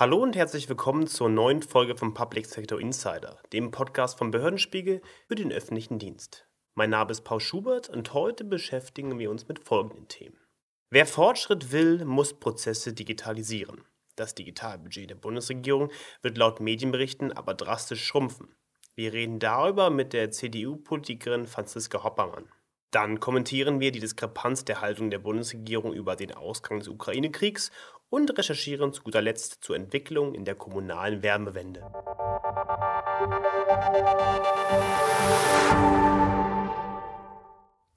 Hallo und herzlich willkommen zur neuen Folge vom Public Sector Insider, dem Podcast vom Behördenspiegel für den öffentlichen Dienst. Mein Name ist Paul Schubert und heute beschäftigen wir uns mit folgenden Themen. Wer Fortschritt will, muss Prozesse digitalisieren. Das Digitalbudget der Bundesregierung wird laut Medienberichten aber drastisch schrumpfen. Wir reden darüber mit der CDU-Politikerin Franziska Hoppermann. Dann kommentieren wir die Diskrepanz der Haltung der Bundesregierung über den Ausgang des Ukraine-Kriegs und recherchieren zu guter Letzt zur Entwicklung in der kommunalen Wärmewende.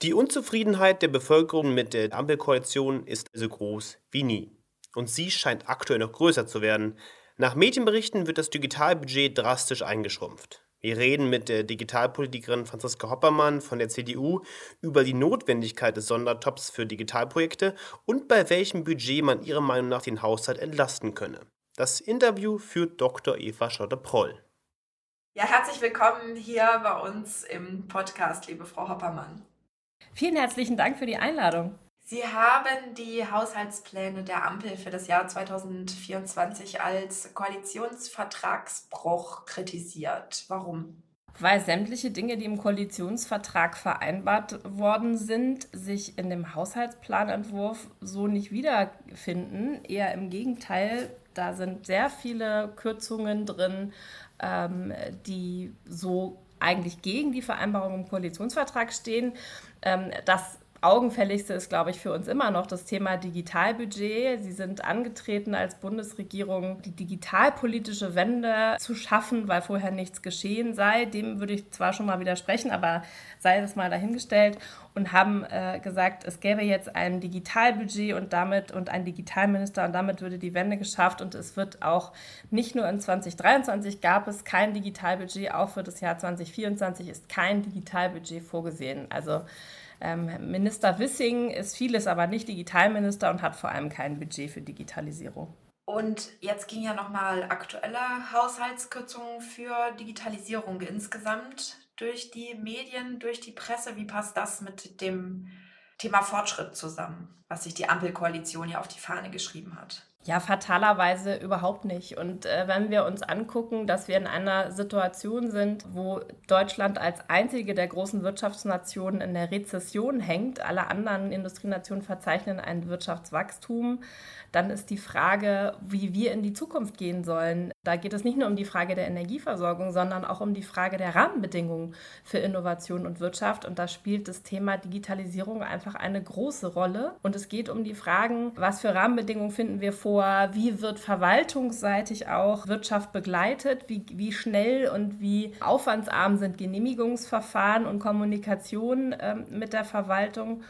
Die Unzufriedenheit der Bevölkerung mit der Ampelkoalition ist so groß wie nie. Und sie scheint aktuell noch größer zu werden. Nach Medienberichten wird das Digitalbudget drastisch eingeschrumpft. Wir reden mit der Digitalpolitikerin Franziska Hoppermann von der CDU über die Notwendigkeit des Sondertops für Digitalprojekte und bei welchem Budget man ihrer Meinung nach den Haushalt entlasten könne. Das Interview führt Dr. Eva Schotte-Proll. Ja, herzlich willkommen hier bei uns im Podcast, liebe Frau Hoppermann. Vielen herzlichen Dank für die Einladung. Sie haben die Haushaltspläne der Ampel für das Jahr 2024 als Koalitionsvertragsbruch kritisiert. Warum? Weil sämtliche Dinge, die im Koalitionsvertrag vereinbart worden sind, sich in dem Haushaltsplanentwurf so nicht wiederfinden. Eher im Gegenteil, da sind sehr viele Kürzungen drin, ähm, die so eigentlich gegen die Vereinbarung im Koalitionsvertrag stehen. Ähm, das Augenfälligste ist, glaube ich, für uns immer noch das Thema Digitalbudget. Sie sind angetreten als Bundesregierung, die digitalpolitische Wende zu schaffen, weil vorher nichts geschehen sei. Dem würde ich zwar schon mal widersprechen, aber sei das mal dahingestellt und haben äh, gesagt, es gäbe jetzt ein Digitalbudget und damit und ein Digitalminister und damit würde die Wende geschafft und es wird auch nicht nur in 2023 gab es kein Digitalbudget, auch für das Jahr 2024 ist kein Digitalbudget vorgesehen. Also Minister Wissing ist vieles, aber nicht Digitalminister und hat vor allem kein Budget für Digitalisierung. Und jetzt ging ja nochmal aktuelle Haushaltskürzungen für Digitalisierung insgesamt durch die Medien, durch die Presse. Wie passt das mit dem Thema Fortschritt zusammen, was sich die Ampelkoalition ja auf die Fahne geschrieben hat? Ja, fatalerweise überhaupt nicht. Und äh, wenn wir uns angucken, dass wir in einer Situation sind, wo Deutschland als einzige der großen Wirtschaftsnationen in der Rezession hängt, alle anderen Industrienationen verzeichnen ein Wirtschaftswachstum, dann ist die Frage, wie wir in die Zukunft gehen sollen. Da geht es nicht nur um die Frage der Energieversorgung, sondern auch um die Frage der Rahmenbedingungen für Innovation und Wirtschaft. Und da spielt das Thema Digitalisierung einfach eine große Rolle. Und es geht um die Fragen, was für Rahmenbedingungen finden wir vor, wie wird verwaltungsseitig auch Wirtschaft begleitet, wie, wie schnell und wie aufwandsarm sind Genehmigungsverfahren und Kommunikation äh, mit der Verwaltung.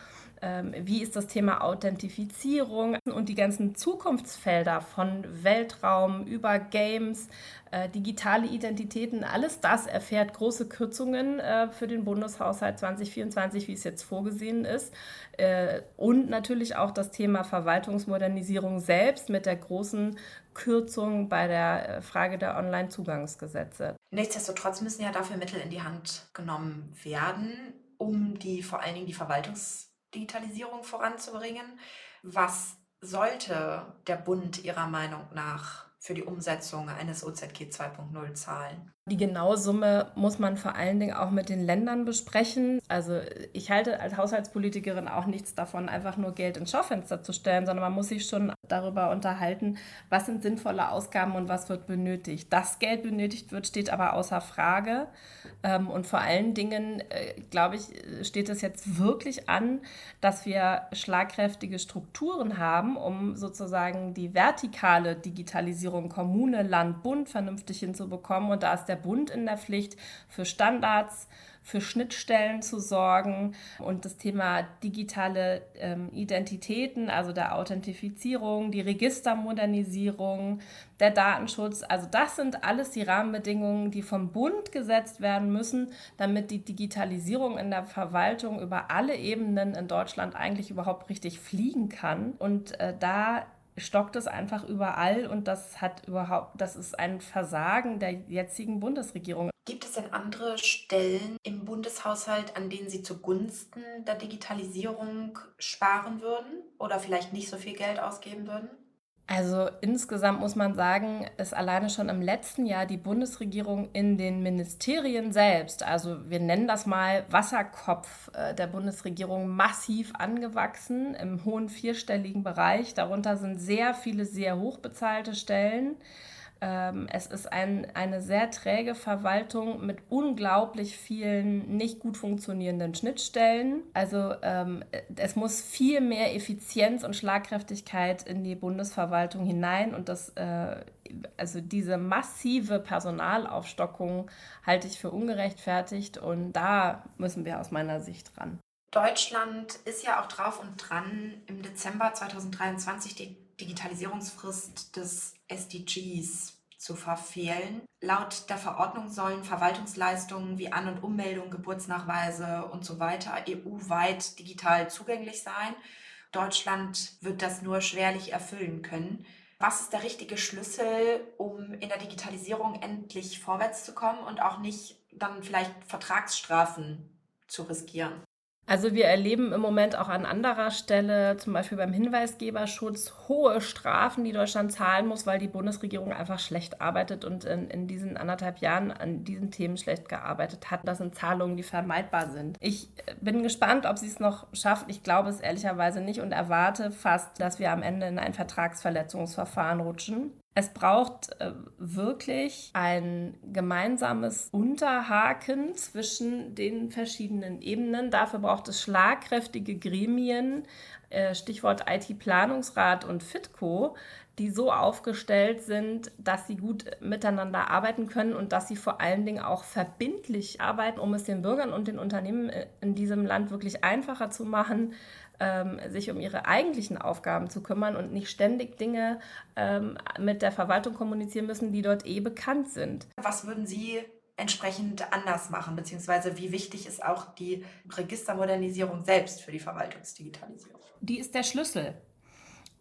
Ähm, wie ist das Thema Authentifizierung und die ganzen Zukunftsfelder von Weltraum über Games, äh, digitale Identitäten, alles das erfährt große Kürzungen äh, für den Bundeshaushalt 2024, wie es jetzt vorgesehen ist. Äh, und natürlich auch das Thema Verwaltungsmodernisierung selbst mit der großen Kürzung bei der Frage der Online-Zugangsgesetze. Nichtsdestotrotz müssen ja dafür Mittel in die Hand genommen werden, um die vor allen Dingen die Verwaltungs Digitalisierung voranzubringen. Was sollte der Bund Ihrer Meinung nach für die Umsetzung eines OZG 2.0 zahlen? Die genaue Summe muss man vor allen Dingen auch mit den Ländern besprechen. Also ich halte als Haushaltspolitikerin auch nichts davon, einfach nur Geld ins Schaufenster zu stellen, sondern man muss sich schon darüber unterhalten, was sind sinnvolle Ausgaben und was wird benötigt. Dass Geld benötigt wird, steht aber außer Frage. Ähm, und vor allen Dingen, äh, glaube ich, steht es jetzt wirklich an, dass wir schlagkräftige Strukturen haben, um sozusagen die vertikale Digitalisierung Kommune, Land, Bund vernünftig hinzubekommen. Und da ist der der Bund in der Pflicht, für Standards, für Schnittstellen zu sorgen und das Thema digitale ähm, Identitäten, also der Authentifizierung, die Registermodernisierung, der Datenschutz. Also das sind alles die Rahmenbedingungen, die vom Bund gesetzt werden müssen, damit die Digitalisierung in der Verwaltung über alle Ebenen in Deutschland eigentlich überhaupt richtig fliegen kann. Und äh, da stockt es einfach überall und das hat überhaupt, das ist ein Versagen der jetzigen Bundesregierung. Gibt es denn andere Stellen im Bundeshaushalt, an denen Sie zugunsten der Digitalisierung sparen würden oder vielleicht nicht so viel Geld ausgeben würden? Also insgesamt muss man sagen, ist alleine schon im letzten Jahr die Bundesregierung in den Ministerien selbst, also wir nennen das mal Wasserkopf äh, der Bundesregierung, massiv angewachsen im hohen vierstelligen Bereich. Darunter sind sehr viele sehr hochbezahlte Stellen. Ähm, es ist ein, eine sehr träge Verwaltung mit unglaublich vielen nicht gut funktionierenden Schnittstellen. Also ähm, es muss viel mehr Effizienz und Schlagkräftigkeit in die Bundesverwaltung hinein und das, äh, also diese massive Personalaufstockung halte ich für ungerechtfertigt und da müssen wir aus meiner Sicht ran. Deutschland ist ja auch drauf und dran, im Dezember 2023 die Digitalisierungsfrist des SDGs zu verfehlen. Laut der Verordnung sollen Verwaltungsleistungen wie An- und Ummeldung, Geburtsnachweise und so weiter EU-weit digital zugänglich sein. Deutschland wird das nur schwerlich erfüllen können. Was ist der richtige Schlüssel, um in der Digitalisierung endlich vorwärts zu kommen und auch nicht dann vielleicht Vertragsstrafen zu riskieren? Also wir erleben im Moment auch an anderer Stelle, zum Beispiel beim Hinweisgeberschutz, hohe Strafen, die Deutschland zahlen muss, weil die Bundesregierung einfach schlecht arbeitet und in, in diesen anderthalb Jahren an diesen Themen schlecht gearbeitet hat. Das sind Zahlungen, die vermeidbar sind. Ich bin gespannt, ob sie es noch schafft. Ich glaube es ehrlicherweise nicht und erwarte fast, dass wir am Ende in ein Vertragsverletzungsverfahren rutschen. Es braucht äh, wirklich ein gemeinsames Unterhaken zwischen den verschiedenen Ebenen. Dafür braucht es schlagkräftige Gremien, äh, Stichwort IT-Planungsrat und FITCO, die so aufgestellt sind, dass sie gut miteinander arbeiten können und dass sie vor allen Dingen auch verbindlich arbeiten, um es den Bürgern und den Unternehmen äh, in diesem Land wirklich einfacher zu machen, ähm, sich um ihre eigentlichen Aufgaben zu kümmern und nicht ständig Dinge ähm, mit der Verwaltung kommunizieren müssen, die dort eh bekannt sind. Was würden Sie entsprechend anders machen, beziehungsweise wie wichtig ist auch die Registermodernisierung selbst für die Verwaltungsdigitalisierung? Die ist der Schlüssel.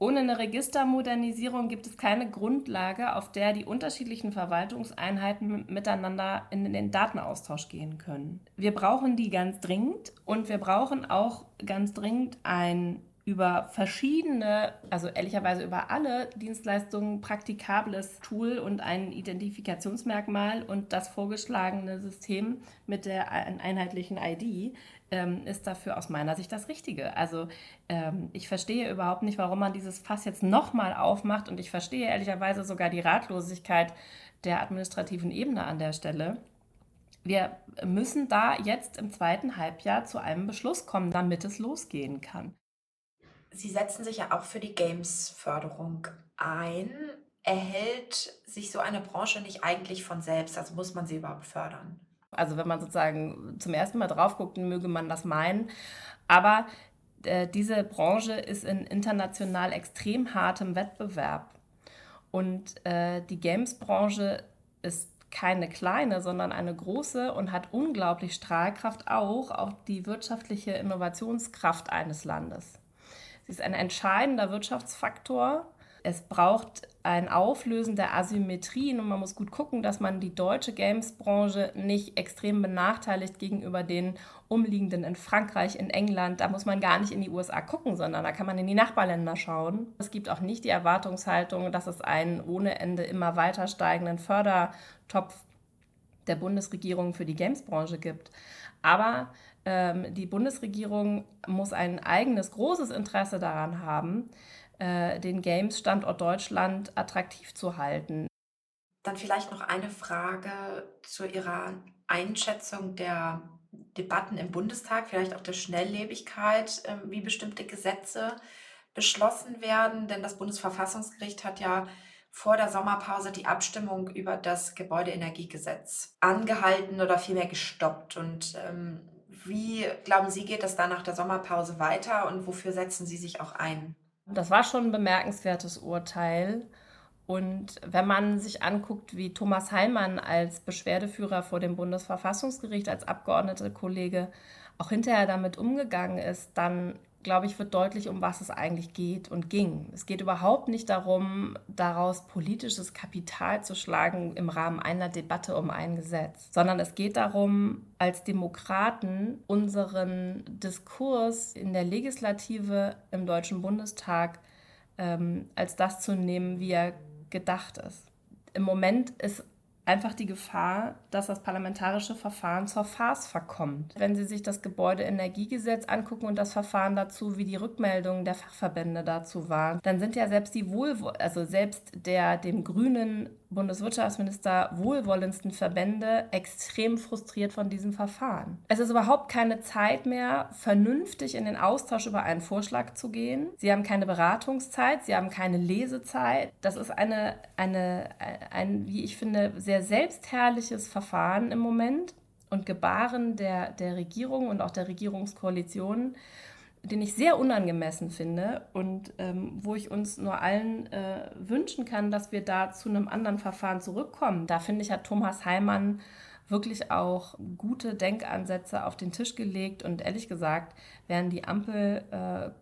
Ohne eine Registermodernisierung gibt es keine Grundlage, auf der die unterschiedlichen Verwaltungseinheiten miteinander in den Datenaustausch gehen können. Wir brauchen die ganz dringend und wir brauchen auch ganz dringend ein über verschiedene, also ehrlicherweise über alle Dienstleistungen praktikables Tool und ein Identifikationsmerkmal und das vorgeschlagene System mit der einheitlichen ID ähm, ist dafür aus meiner Sicht das Richtige. Also ähm, ich verstehe überhaupt nicht, warum man dieses Fass jetzt nochmal aufmacht und ich verstehe ehrlicherweise sogar die Ratlosigkeit der administrativen Ebene an der Stelle. Wir müssen da jetzt im zweiten Halbjahr zu einem Beschluss kommen, damit es losgehen kann. Sie setzen sich ja auch für die Games-Förderung ein. Erhält sich so eine Branche nicht eigentlich von selbst? Also muss man sie überhaupt fördern? Also wenn man sozusagen zum ersten Mal drauf guckt, möge man das meinen. Aber äh, diese Branche ist in international extrem hartem Wettbewerb. Und äh, die Games-Branche ist keine kleine, sondern eine große und hat unglaublich Strahlkraft auch auf die wirtschaftliche Innovationskraft eines Landes. Sie ist ein entscheidender Wirtschaftsfaktor. Es braucht ein Auflösen der Asymmetrien und man muss gut gucken, dass man die deutsche Games-Branche nicht extrem benachteiligt gegenüber den umliegenden in Frankreich, in England. Da muss man gar nicht in die USA gucken, sondern da kann man in die Nachbarländer schauen. Es gibt auch nicht die Erwartungshaltung, dass es einen ohne Ende immer weiter steigenden Fördertopf der Bundesregierung für die Games-Branche gibt. Aber ähm, die Bundesregierung muss ein eigenes großes Interesse daran haben, äh, den Games-Standort Deutschland attraktiv zu halten. Dann vielleicht noch eine Frage zu Ihrer Einschätzung der Debatten im Bundestag, vielleicht auch der Schnelllebigkeit, äh, wie bestimmte Gesetze beschlossen werden. Denn das Bundesverfassungsgericht hat ja vor der Sommerpause die Abstimmung über das Gebäudeenergiegesetz angehalten oder vielmehr gestoppt. Und ähm, wie glauben Sie, geht das dann nach der Sommerpause weiter und wofür setzen Sie sich auch ein? Das war schon ein bemerkenswertes Urteil. Und wenn man sich anguckt, wie Thomas Heilmann als Beschwerdeführer vor dem Bundesverfassungsgericht, als Abgeordnete Kollege auch hinterher damit umgegangen ist, dann glaube ich, wird deutlich, um was es eigentlich geht und ging. Es geht überhaupt nicht darum, daraus politisches Kapital zu schlagen im Rahmen einer Debatte um ein Gesetz, sondern es geht darum, als Demokraten unseren Diskurs in der Legislative im Deutschen Bundestag ähm, als das zu nehmen, wie er gedacht ist. Im Moment ist einfach die Gefahr, dass das parlamentarische Verfahren zur Farce verkommt. Wenn Sie sich das Gebäudeenergiegesetz angucken und das Verfahren dazu, wie die Rückmeldungen der Fachverbände dazu waren, dann sind ja selbst die Wohlwo also selbst der dem grünen Bundeswirtschaftsminister wohlwollendsten Verbände extrem frustriert von diesem Verfahren. Es ist überhaupt keine Zeit mehr, vernünftig in den Austausch über einen Vorschlag zu gehen. Sie haben keine Beratungszeit, sie haben keine Lesezeit. Das ist eine, eine, ein, wie ich finde, sehr selbstherrliches Verfahren im Moment und Gebaren der, der Regierung und auch der Regierungskoalitionen den ich sehr unangemessen finde und ähm, wo ich uns nur allen äh, wünschen kann, dass wir da zu einem anderen Verfahren zurückkommen. Da finde ich, hat Thomas Heimann wirklich auch gute Denkansätze auf den Tisch gelegt und ehrlich gesagt werden die Ampelpartner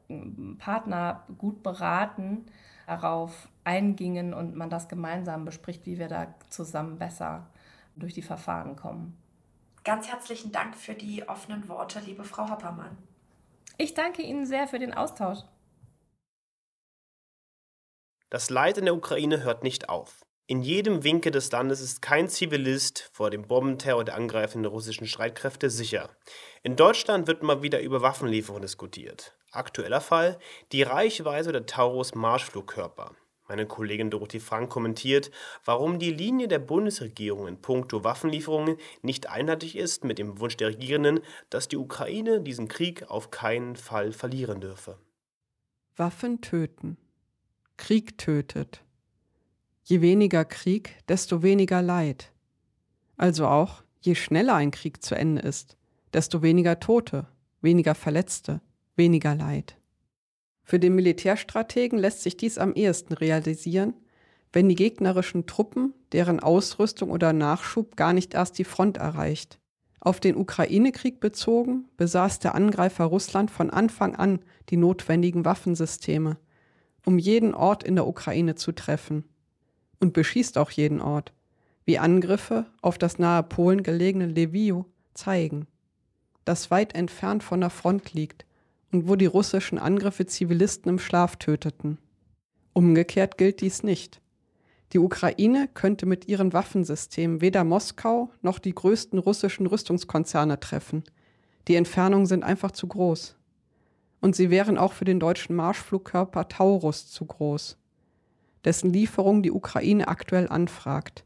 äh, gut beraten, darauf eingingen und man das gemeinsam bespricht, wie wir da zusammen besser durch die Verfahren kommen. Ganz herzlichen Dank für die offenen Worte, liebe Frau Hoppermann. Ich danke Ihnen sehr für den Austausch. Das Leid in der Ukraine hört nicht auf. In jedem Winkel des Landes ist kein Zivilist vor dem Bombenterror der angreifenden russischen Streitkräfte sicher. In Deutschland wird mal wieder über Waffenlieferungen diskutiert. Aktueller Fall die Reichweite der Taurus Marschflugkörper. Meine Kollegin Dorothee Frank kommentiert, warum die Linie der Bundesregierung in puncto Waffenlieferungen nicht einheitlich ist mit dem Wunsch der Regierenden, dass die Ukraine diesen Krieg auf keinen Fall verlieren dürfe. Waffen töten. Krieg tötet. Je weniger Krieg, desto weniger Leid. Also auch, je schneller ein Krieg zu Ende ist, desto weniger Tote, weniger Verletzte, weniger Leid. Für den Militärstrategen lässt sich dies am ehesten realisieren, wenn die gegnerischen Truppen, deren Ausrüstung oder Nachschub gar nicht erst die Front erreicht. Auf den Ukraine-Krieg bezogen besaß der Angreifer Russland von Anfang an die notwendigen Waffensysteme, um jeden Ort in der Ukraine zu treffen. Und beschießt auch jeden Ort, wie Angriffe auf das nahe Polen gelegene Lviv zeigen, das weit entfernt von der Front liegt und wo die russischen Angriffe Zivilisten im Schlaf töteten. Umgekehrt gilt dies nicht. Die Ukraine könnte mit ihren Waffensystemen weder Moskau noch die größten russischen Rüstungskonzerne treffen. Die Entfernungen sind einfach zu groß. Und sie wären auch für den deutschen Marschflugkörper Taurus zu groß, dessen Lieferung die Ukraine aktuell anfragt.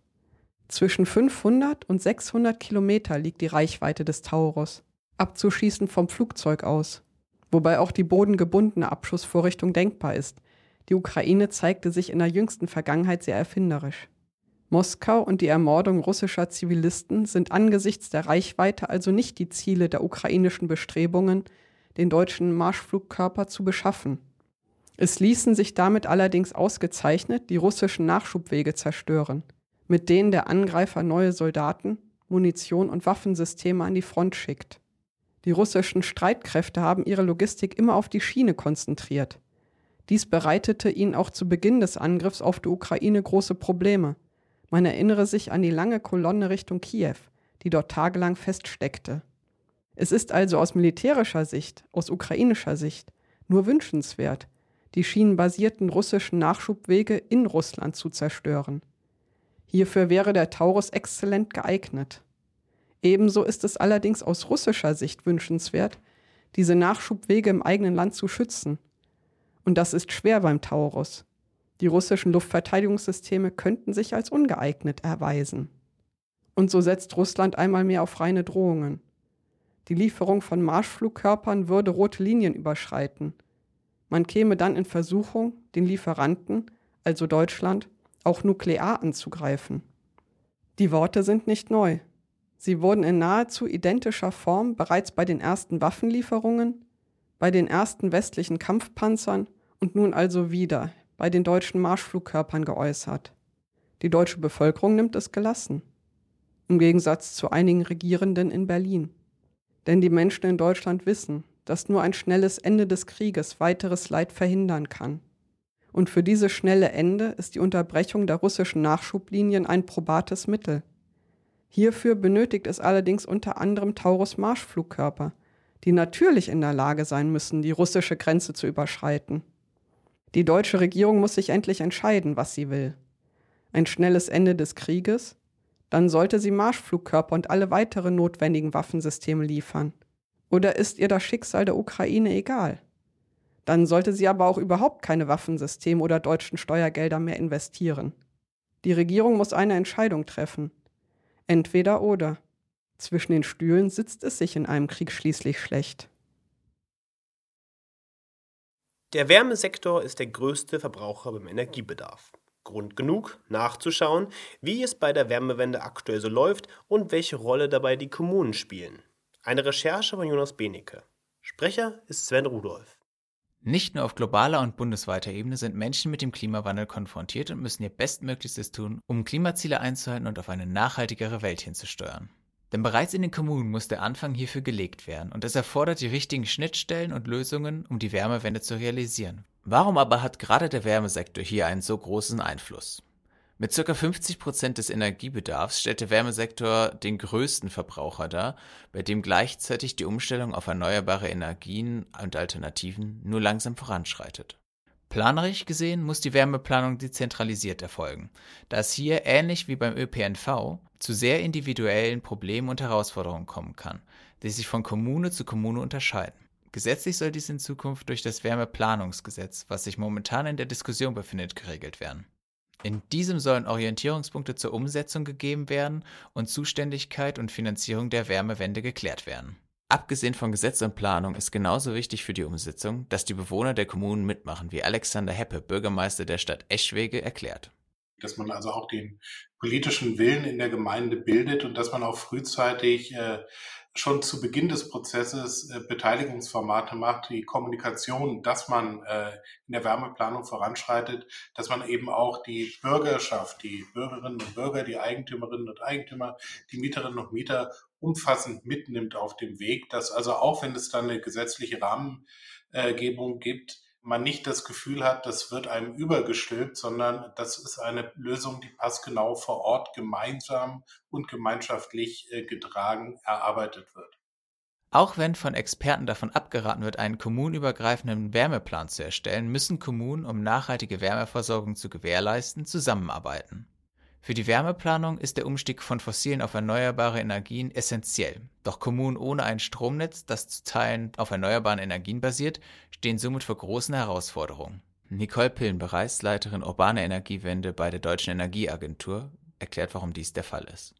Zwischen 500 und 600 Kilometer liegt die Reichweite des Taurus, abzuschießen vom Flugzeug aus wobei auch die bodengebundene Abschussvorrichtung denkbar ist. Die Ukraine zeigte sich in der jüngsten Vergangenheit sehr erfinderisch. Moskau und die Ermordung russischer Zivilisten sind angesichts der Reichweite also nicht die Ziele der ukrainischen Bestrebungen, den deutschen Marschflugkörper zu beschaffen. Es ließen sich damit allerdings ausgezeichnet die russischen Nachschubwege zerstören, mit denen der Angreifer neue Soldaten, Munition und Waffensysteme an die Front schickt. Die russischen Streitkräfte haben ihre Logistik immer auf die Schiene konzentriert. Dies bereitete ihnen auch zu Beginn des Angriffs auf die Ukraine große Probleme. Man erinnere sich an die lange Kolonne Richtung Kiew, die dort tagelang feststeckte. Es ist also aus militärischer Sicht, aus ukrainischer Sicht, nur wünschenswert, die schienenbasierten russischen Nachschubwege in Russland zu zerstören. Hierfür wäre der Taurus exzellent geeignet. Ebenso ist es allerdings aus russischer Sicht wünschenswert, diese Nachschubwege im eigenen Land zu schützen. Und das ist schwer beim Taurus. Die russischen Luftverteidigungssysteme könnten sich als ungeeignet erweisen. Und so setzt Russland einmal mehr auf reine Drohungen. Die Lieferung von Marschflugkörpern würde rote Linien überschreiten. Man käme dann in Versuchung, den Lieferanten, also Deutschland, auch nuklear anzugreifen. Die Worte sind nicht neu. Sie wurden in nahezu identischer Form bereits bei den ersten Waffenlieferungen, bei den ersten westlichen Kampfpanzern und nun also wieder bei den deutschen Marschflugkörpern geäußert. Die deutsche Bevölkerung nimmt es gelassen, im Gegensatz zu einigen Regierenden in Berlin. Denn die Menschen in Deutschland wissen, dass nur ein schnelles Ende des Krieges weiteres Leid verhindern kann. Und für dieses schnelle Ende ist die Unterbrechung der russischen Nachschublinien ein probates Mittel. Hierfür benötigt es allerdings unter anderem Taurus-Marschflugkörper, die natürlich in der Lage sein müssen, die russische Grenze zu überschreiten. Die deutsche Regierung muss sich endlich entscheiden, was sie will. Ein schnelles Ende des Krieges? Dann sollte sie Marschflugkörper und alle weiteren notwendigen Waffensysteme liefern. Oder ist ihr das Schicksal der Ukraine egal? Dann sollte sie aber auch überhaupt keine Waffensysteme oder deutschen Steuergelder mehr investieren. Die Regierung muss eine Entscheidung treffen. Entweder oder. Zwischen den Stühlen sitzt es sich in einem Krieg schließlich schlecht. Der Wärmesektor ist der größte Verbraucher beim Energiebedarf. Grund genug, nachzuschauen, wie es bei der Wärmewende aktuell so läuft und welche Rolle dabei die Kommunen spielen. Eine Recherche von Jonas Benecke. Sprecher ist Sven Rudolph. Nicht nur auf globaler und bundesweiter Ebene sind Menschen mit dem Klimawandel konfrontiert und müssen ihr Bestmöglichstes tun, um Klimaziele einzuhalten und auf eine nachhaltigere Welt hinzusteuern. Denn bereits in den Kommunen muss der Anfang hierfür gelegt werden und es erfordert die richtigen Schnittstellen und Lösungen, um die Wärmewende zu realisieren. Warum aber hat gerade der Wärmesektor hier einen so großen Einfluss? Mit ca. 50 Prozent des Energiebedarfs stellt der Wärmesektor den größten Verbraucher dar, bei dem gleichzeitig die Umstellung auf erneuerbare Energien und Alternativen nur langsam voranschreitet. Planerisch gesehen muss die Wärmeplanung dezentralisiert erfolgen, da es hier ähnlich wie beim ÖPNV zu sehr individuellen Problemen und Herausforderungen kommen kann, die sich von Kommune zu Kommune unterscheiden. Gesetzlich soll dies in Zukunft durch das Wärmeplanungsgesetz, was sich momentan in der Diskussion befindet, geregelt werden. In diesem sollen Orientierungspunkte zur Umsetzung gegeben werden und Zuständigkeit und Finanzierung der Wärmewende geklärt werden. Abgesehen von Gesetz und Planung ist genauso wichtig für die Umsetzung, dass die Bewohner der Kommunen mitmachen, wie Alexander Heppe, Bürgermeister der Stadt Eschwege, erklärt. Dass man also auch den politischen Willen in der Gemeinde bildet und dass man auch frühzeitig äh, schon zu Beginn des Prozesses äh, Beteiligungsformate macht, die Kommunikation, dass man äh, in der Wärmeplanung voranschreitet, dass man eben auch die Bürgerschaft, die Bürgerinnen und Bürger, die Eigentümerinnen und Eigentümer, die Mieterinnen und Mieter umfassend mitnimmt auf dem Weg, dass also auch wenn es dann eine gesetzliche Rahmengebung gibt, man nicht das Gefühl hat, das wird einem übergestülpt, sondern das ist eine Lösung, die passgenau vor Ort gemeinsam und gemeinschaftlich äh, getragen erarbeitet wird. Auch wenn von Experten davon abgeraten wird, einen kommunenübergreifenden Wärmeplan zu erstellen, müssen Kommunen, um nachhaltige Wärmeversorgung zu gewährleisten, zusammenarbeiten. Für die Wärmeplanung ist der Umstieg von fossilen auf erneuerbare Energien essentiell. Doch Kommunen ohne ein Stromnetz, das zu Teilen auf erneuerbaren Energien basiert, stehen somit vor großen Herausforderungen. Nicole Pillenbereis, Leiterin urbane Energiewende bei der Deutschen Energieagentur, erklärt, warum dies der Fall ist.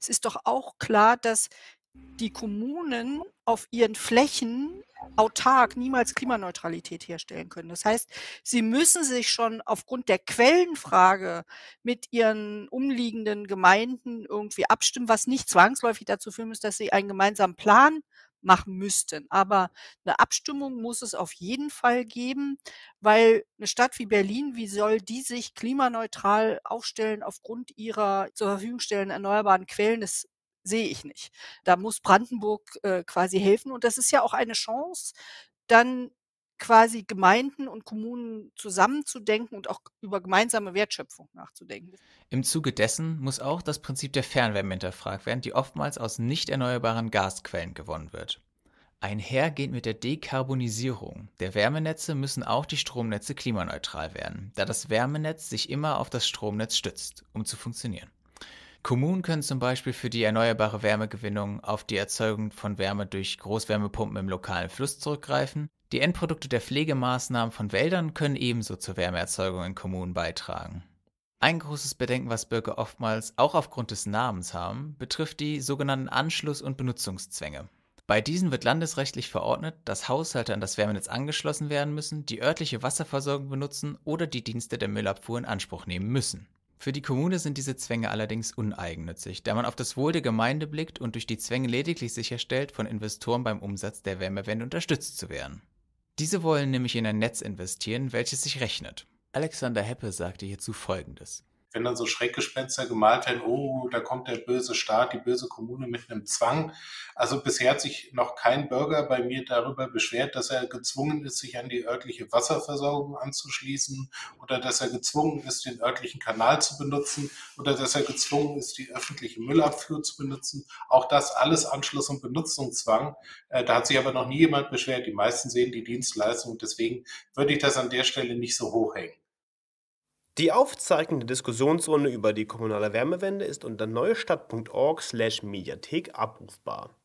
Es ist doch auch klar, dass die Kommunen auf ihren Flächen autark niemals Klimaneutralität herstellen können. Das heißt, sie müssen sich schon aufgrund der Quellenfrage mit ihren umliegenden Gemeinden irgendwie abstimmen, was nicht zwangsläufig dazu führen muss, dass sie einen gemeinsamen Plan machen müssten. Aber eine Abstimmung muss es auf jeden Fall geben, weil eine Stadt wie Berlin, wie soll die sich klimaneutral aufstellen aufgrund ihrer zur Verfügung stellenden erneuerbaren Quellen? Das sehe ich nicht. Da muss Brandenburg äh, quasi helfen. Und das ist ja auch eine Chance, dann quasi Gemeinden und Kommunen zusammenzudenken und auch über gemeinsame Wertschöpfung nachzudenken. Im Zuge dessen muss auch das Prinzip der Fernwärme hinterfragt werden, die oftmals aus nicht erneuerbaren Gasquellen gewonnen wird. Einhergehend mit der Dekarbonisierung der Wärmenetze müssen auch die Stromnetze klimaneutral werden, da das Wärmenetz sich immer auf das Stromnetz stützt, um zu funktionieren. Kommunen können zum Beispiel für die erneuerbare Wärmegewinnung auf die Erzeugung von Wärme durch Großwärmepumpen im lokalen Fluss zurückgreifen. Die Endprodukte der Pflegemaßnahmen von Wäldern können ebenso zur Wärmeerzeugung in Kommunen beitragen. Ein großes Bedenken, was Bürger oftmals auch aufgrund des Namens haben, betrifft die sogenannten Anschluss- und Benutzungszwänge. Bei diesen wird landesrechtlich verordnet, dass Haushalte an das Wärmenetz angeschlossen werden müssen, die örtliche Wasserversorgung benutzen oder die Dienste der Müllabfuhr in Anspruch nehmen müssen. Für die Kommune sind diese Zwänge allerdings uneigennützig, da man auf das Wohl der Gemeinde blickt und durch die Zwänge lediglich sicherstellt, von Investoren beim Umsatz der Wärmewende unterstützt zu werden. Diese wollen nämlich in ein Netz investieren, welches sich rechnet. Alexander Heppe sagte hierzu Folgendes. Wenn dann so Schreckgespenster gemalt werden, oh, da kommt der böse Staat, die böse Kommune mit einem Zwang. Also bisher hat sich noch kein Bürger bei mir darüber beschwert, dass er gezwungen ist, sich an die örtliche Wasserversorgung anzuschließen oder dass er gezwungen ist, den örtlichen Kanal zu benutzen oder dass er gezwungen ist, die öffentliche Müllabfuhr zu benutzen. Auch das alles Anschluss- und Benutzungszwang. Äh, da hat sich aber noch nie jemand beschwert. Die meisten sehen die Dienstleistung deswegen würde ich das an der Stelle nicht so hoch hängen. Die aufzeichnende Diskussionsrunde über die kommunale Wärmewende ist unter neuestadt.org/mediathek abrufbar.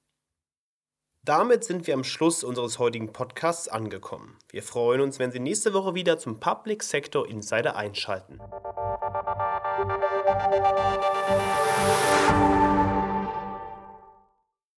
Damit sind wir am Schluss unseres heutigen Podcasts angekommen. Wir freuen uns, wenn Sie nächste Woche wieder zum Public Sector Insider einschalten.